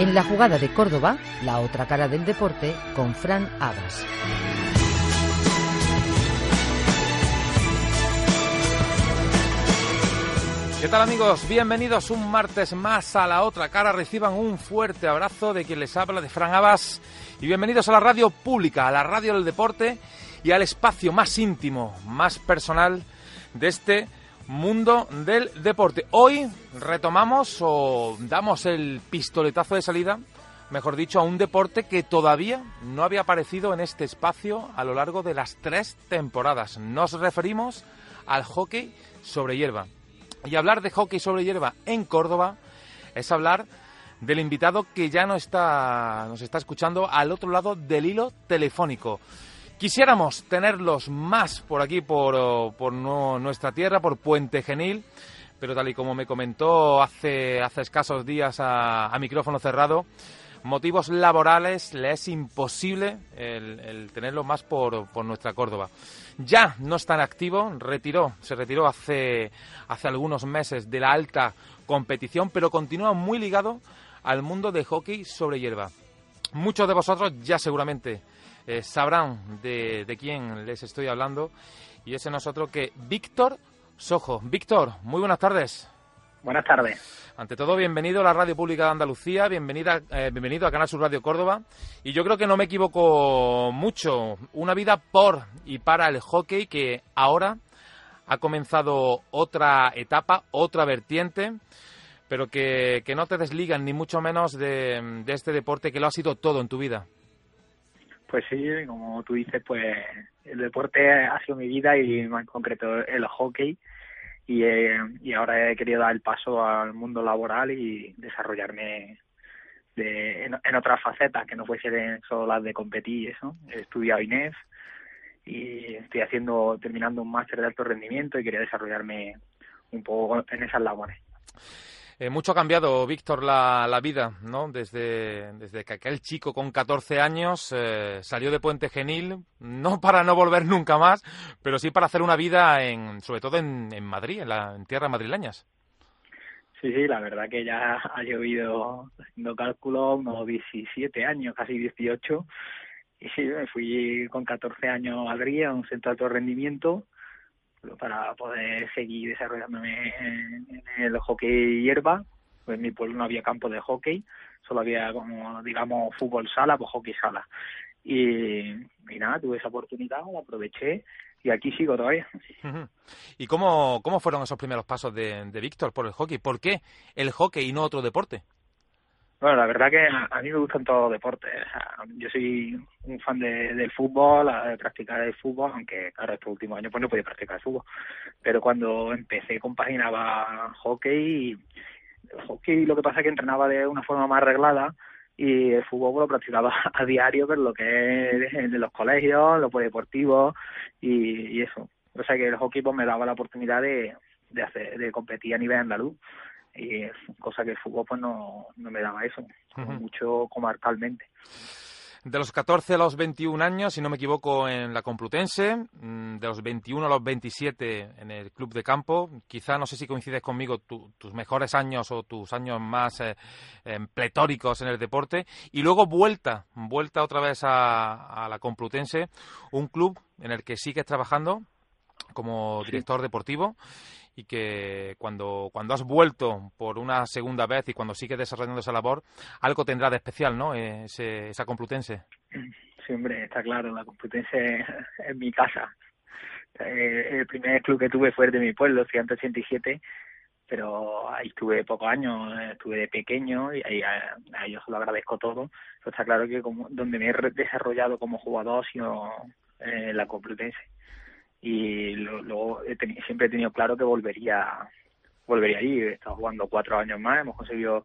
En la jugada de Córdoba, la otra cara del deporte, con Fran Abas. ¿Qué tal amigos? Bienvenidos un martes más a la otra cara. Reciban un fuerte abrazo de quien les habla, de Fran Abas. Y bienvenidos a la radio pública, a la radio del deporte y al espacio más íntimo, más personal de este mundo del deporte. Hoy retomamos o damos el pistoletazo de salida, mejor dicho, a un deporte que todavía no había aparecido en este espacio a lo largo de las tres temporadas. Nos referimos al hockey sobre hierba. Y hablar de hockey sobre hierba en Córdoba es hablar del invitado que ya no está, nos está escuchando al otro lado del hilo telefónico. Quisiéramos tenerlos más por aquí, por, nuestra tierra, por Puente Genil, pero tal y como me comentó hace, escasos días a, micrófono cerrado, motivos laborales le es imposible el, el tenerlo más por, nuestra Córdoba. Ya no está en activo, retiró, se retiró hace algunos meses de la alta competición, pero continúa muy ligado al mundo de hockey sobre hierba. Muchos de vosotros ya seguramente eh, sabrán de, de quién les estoy hablando y ese nosotros que Víctor Sojo. Víctor, muy buenas tardes. Buenas tardes. Ante todo, bienvenido a la Radio Pública de Andalucía, bienvenida, eh, bienvenido a Canal Sur Radio Córdoba. Y yo creo que no me equivoco mucho. Una vida por y para el hockey que ahora ha comenzado otra etapa, otra vertiente, pero que, que no te desligan ni mucho menos de, de este deporte que lo ha sido todo en tu vida. Pues sí, como tú dices, pues el deporte ha sido mi vida y en concreto el hockey y, eh, y ahora he querido dar el paso al mundo laboral y desarrollarme de, en, en otras facetas que no fuesen solo las de competir y eso. He estudiado INEF y estoy haciendo, terminando un máster de alto rendimiento y quería desarrollarme un poco en esas labores. Eh, mucho ha cambiado, Víctor, la, la, vida, ¿no? Desde, desde que aquel chico con 14 años eh, salió de Puente Genil, no para no volver nunca más, pero sí para hacer una vida, en, sobre todo en, en Madrid, en, la, en tierras madrileñas. Sí, sí, la verdad que ya ha llovido, haciendo cálculo, unos 17 años, casi 18. Y sí, me fui con 14 años a Madrid, a un centro de alto rendimiento, para poder seguir desarrollándome en, el hockey hierba. Pues en mi pueblo no había campo de hockey, solo había como, digamos, fútbol sala, pues hockey sala. Y, y nada, tuve esa oportunidad, la aproveché y aquí sigo todavía. ¿Y cómo, cómo fueron esos primeros pasos de, de Víctor por el hockey? ¿Por qué el hockey y no otro deporte? Bueno, la verdad que a, mí me gustan todos los deportes. Yo soy un fan de, del fútbol, de practicar el fútbol, aunque claro, estos últimos años pues no podía practicar el fútbol. Pero cuando empecé compaginaba hockey y hockey lo que pasa es que entrenaba de una forma más arreglada y el fútbol lo practicaba a diario, pero lo que es en los colegios, los deportivos y, y eso. O sea que el hockey pues me daba la oportunidad de, de hacer, de competir a nivel andaluz y cosa que el fútbol pues no, no me daba eso, uh -huh. mucho comarcalmente. De los 14 a los 21 años, si no me equivoco, en la Complutense, de los 21 a los 27 en el Club de Campo, quizá no sé si coincides conmigo tu, tus mejores años o tus años más eh, eh, pletóricos en el deporte, y luego vuelta, vuelta otra vez a, a la Complutense, un club en el que sigues trabajando como director sí. deportivo y que cuando, cuando has vuelto por una segunda vez y cuando sigues desarrollando esa labor, algo tendrá de especial, ¿no? Ese, esa Complutense. Sí, hombre, está claro, la Complutense es mi casa. Eh, el primer club que tuve fue el de mi pueblo, 187, pero ahí estuve pocos años, estuve de pequeño y ahí a, a ellos lo agradezco todo. Pero está claro que como, donde me he desarrollado como jugador ha sido eh, la Complutense y luego siempre he tenido claro que volvería volvería ahí he estado jugando cuatro años más hemos conseguido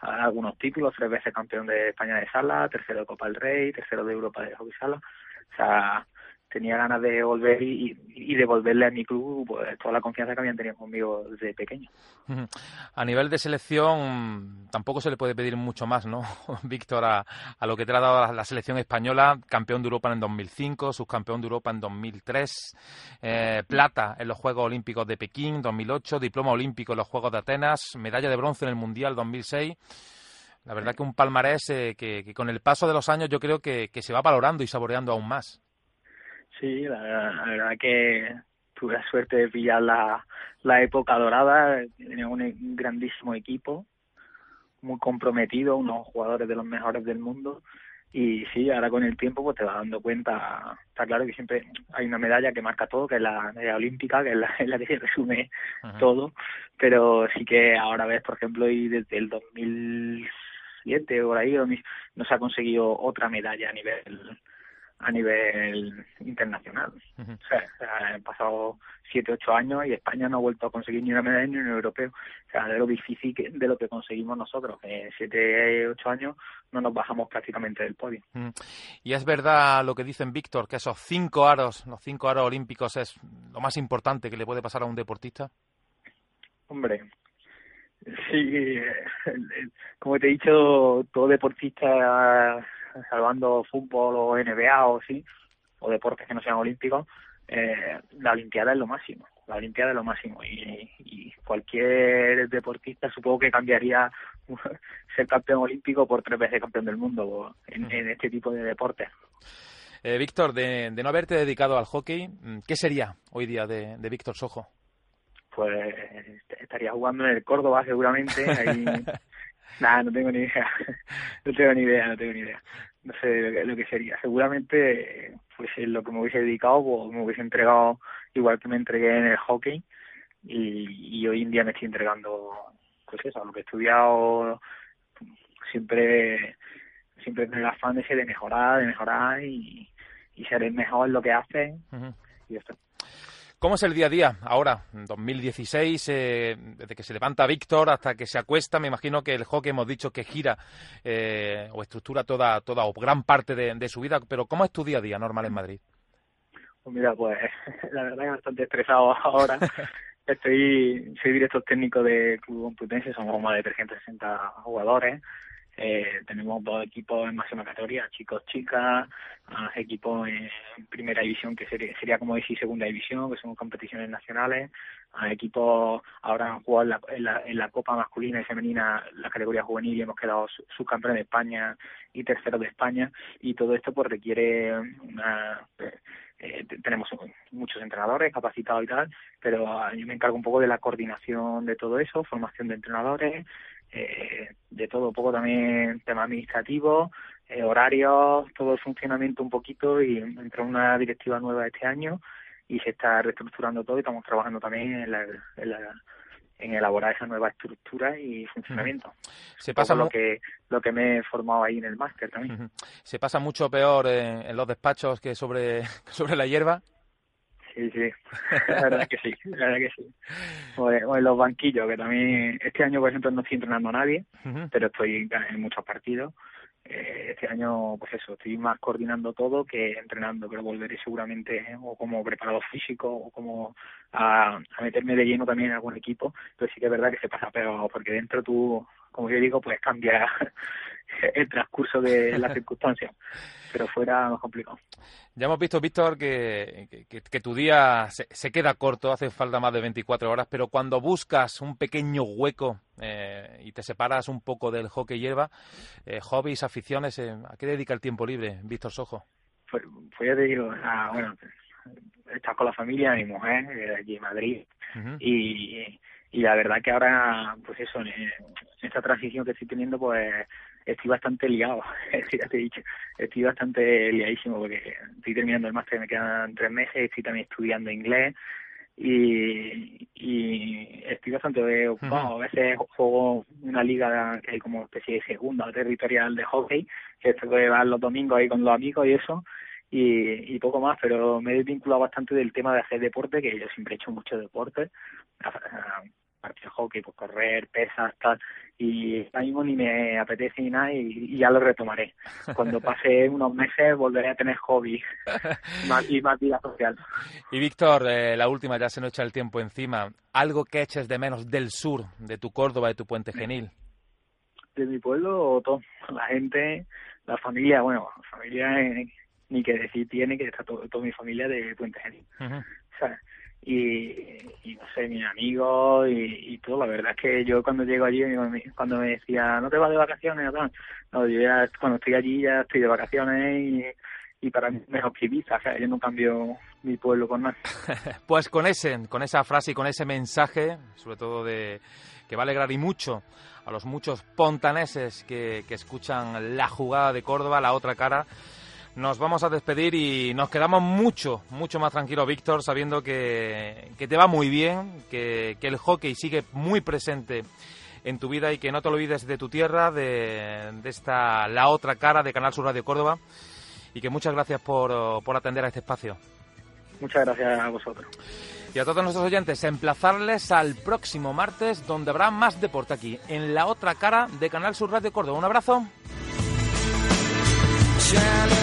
algunos títulos tres veces campeón de España de sala tercero de Copa del Rey tercero de Europa de hockey sala. O sea tenía ganas de volver y, y devolverle a mi club pues, toda la confianza que habían tenido conmigo desde pequeño. A nivel de selección tampoco se le puede pedir mucho más, ¿no? Víctor, a, lo que te ha dado la selección española, campeón de Europa en 2005, subcampeón de Europa en 2003, eh, plata en los Juegos Olímpicos de Pekín 2008, diploma olímpico en los Juegos de Atenas, medalla de bronce en el Mundial 2006 La verdad que un palmarés eh, que, con el paso de los años yo creo que, se va valorando y saboreando aún más. Sí, la, verdad que tuve la suerte de pillar la, la época dorada, tenía un grandísimo equipo, muy comprometido, unos jugadores de los mejores del mundo. Y sí, ahora con el tiempo pues te vas dando cuenta, está claro que siempre hay una medalla que marca todo, que es la medalla olímpica, que es la, la que se resume todo, pero sí que ahora ves, por ejemplo, y desde el 2007 o por ahí no se ha conseguido otra medalla a nivel a nivel internacional. o, sea, han pasado siete, ocho años y España no ha vuelto a conseguir ni una medalla ni un europeo. O sea, de lo difícil que, de lo que conseguimos nosotros. En siete, ocho años no nos bajamos prácticamente del podio. Y es verdad lo que dicen Víctor, que esos cinco aros, los cinco aros olímpicos es lo más importante que le puede pasar a un deportista. Hombre, sí, como te he dicho, todo deportista salvando fútbol o NBA o sí, o deportes que no sean olímpicos, eh, la Olimpiada es lo máximo. La Olimpiada es lo máximo y, y cualquier deportista supongo que cambiaría ser campeón olímpico por tres veces campeón del mundo en, este tipo de deportes. Eh, Víctor, de, no haberte dedicado al hockey, ¿qué sería hoy día de, de Víctor Sojo? Pues estaría jugando en el Córdoba seguramente. Ahí... Nada, no tengo ni idea. no tengo ni idea, no tengo ni idea no sé lo que, sería. Seguramente, pues lo que me hubiese dedicado, pues me hubiese entregado igual que me entregué en el hockey y, hoy en día me estoy entregando, pues eso, lo que he estudiado, siempre siempre tener el afán de, de mejorar, de mejorar y, y ser mejor en lo que haces y esto. ¿Cómo es el día a día ahora, en 2016, eh, desde que se levanta Víctor hasta que se acuesta? Me imagino que el hockey hemos dicho que gira eh, o estructura toda, toda o gran parte de, su vida, pero ¿cómo es tu día a día normal en Madrid? Pues mira, pues la verdad que bastante estresado ahora. Estoy, soy director técnico de Club Complutense, somos más de 360 jugadores. Eh, tenemos dos equipos en máxima categoría, chicos, chicas, equipos en primera división, que sería, sería como decir segunda división, que son competiciones nacionales, equipos ahora han jugado en la, en, la, Copa masculina y femenina, la categoría juvenil, y hemos quedado subcampeones de España y terceros de España, y todo esto pues requiere una... Eh, tenemos muchos entrenadores capacitados y tal, pero yo me encargo un poco de la coordinación de todo eso, formación de entrenadores, eh, de todo, un poco también tema administrativo, eh, horarios, todo el funcionamiento un poquito y entró una directiva nueva este año y se está reestructurando todo y estamos trabajando también en, la, en, elaborar esa nueva estructura y funcionamiento. Se pasa lo que lo que me he formado ahí en el máster también. Se pasa mucho peor en, los despachos que sobre sobre la hierba. Sí, sí, la verdad que sí, la verdad que sí. O, en los banquillos, que también este año, por ejemplo, no estoy entrenando a nadie, pero estoy en muchos partidos. Eh, este año, pues eso, estoy más coordinando todo que entrenando, pero volveré seguramente ¿eh? o como preparado físico o como a, a, meterme de lleno también en algún equipo, pero sí que es verdad que se pasa peor, porque dentro tú, como yo digo, pues cambia el transcurso de las circunstancias pero fuera más complicado. Ya hemos visto, Víctor, que, que, tu día se, queda corto, hace falta más de 24 horas, pero cuando buscas un pequeño hueco eh, y te separas un poco del hockey hierba, eh, hobbies, aficiones, eh, ¿a qué dedica el tiempo libre, Víctor Sojo? Pues, pues ya te digo, ah, bueno, estás con la familia, mi mujer, aquí en Madrid, y, y la verdad que ahora, pues eso, en esta transición que estoy teniendo, pues estoy bastante liado, ya te he dicho, estoy bastante liadísimo porque estoy terminando el máster, me quedan tres meses, estoy también estudiando inglés y, y estoy bastante ocupado. A veces juego una liga que hay como especie de segunda territorial de hockey, que esto que va los domingos ahí con los amigos y eso, y, y poco más, pero me he vinculado bastante del tema de hacer deporte, que yo siempre he hecho mucho deporte, parte de hockey, pues correr, pesas, tal, y ahora mismo ni me apetece ni nada y, ya lo retomaré. Cuando pase unos meses volveré a tener hobby y más vida social. Y Víctor, eh, la última, ya se nos echa el tiempo encima. ¿Algo que eches de menos del sur, de tu Córdoba, de tu Puente Genil? De mi pueblo, todo. La gente, la familia, bueno, la familia eh, ni que decir tiene que está toda mi familia de Puente Genil. O sea, y, no sé, mis amigos y, todo. La verdad es que yo cuando llego allí, cuando me decía, no te vas de vacaciones, no, yo ya cuando estoy allí ya estoy de vacaciones y, para mí mejor que Ibiza, o sea, yo no cambio mi pueblo con nada. pues con ese, con esa frase y con ese mensaje, sobre todo de que va a alegrar y mucho a los muchos pontaneses que, que escuchan la jugada de Córdoba, la otra cara, nos vamos a despedir y nos quedamos mucho, mucho más tranquilos, Víctor, sabiendo que, te va muy bien, que, el hockey sigue muy presente en tu vida y que no te olvides de tu tierra, de, esta la otra cara de Canal Sur Radio Córdoba y que muchas gracias por, por atender a este espacio. Muchas gracias a vosotros. Y a todos nuestros oyentes, emplazarles al próximo martes donde habrá más deporte aquí, en la otra cara de Canal Sur Radio Córdoba. Un abrazo.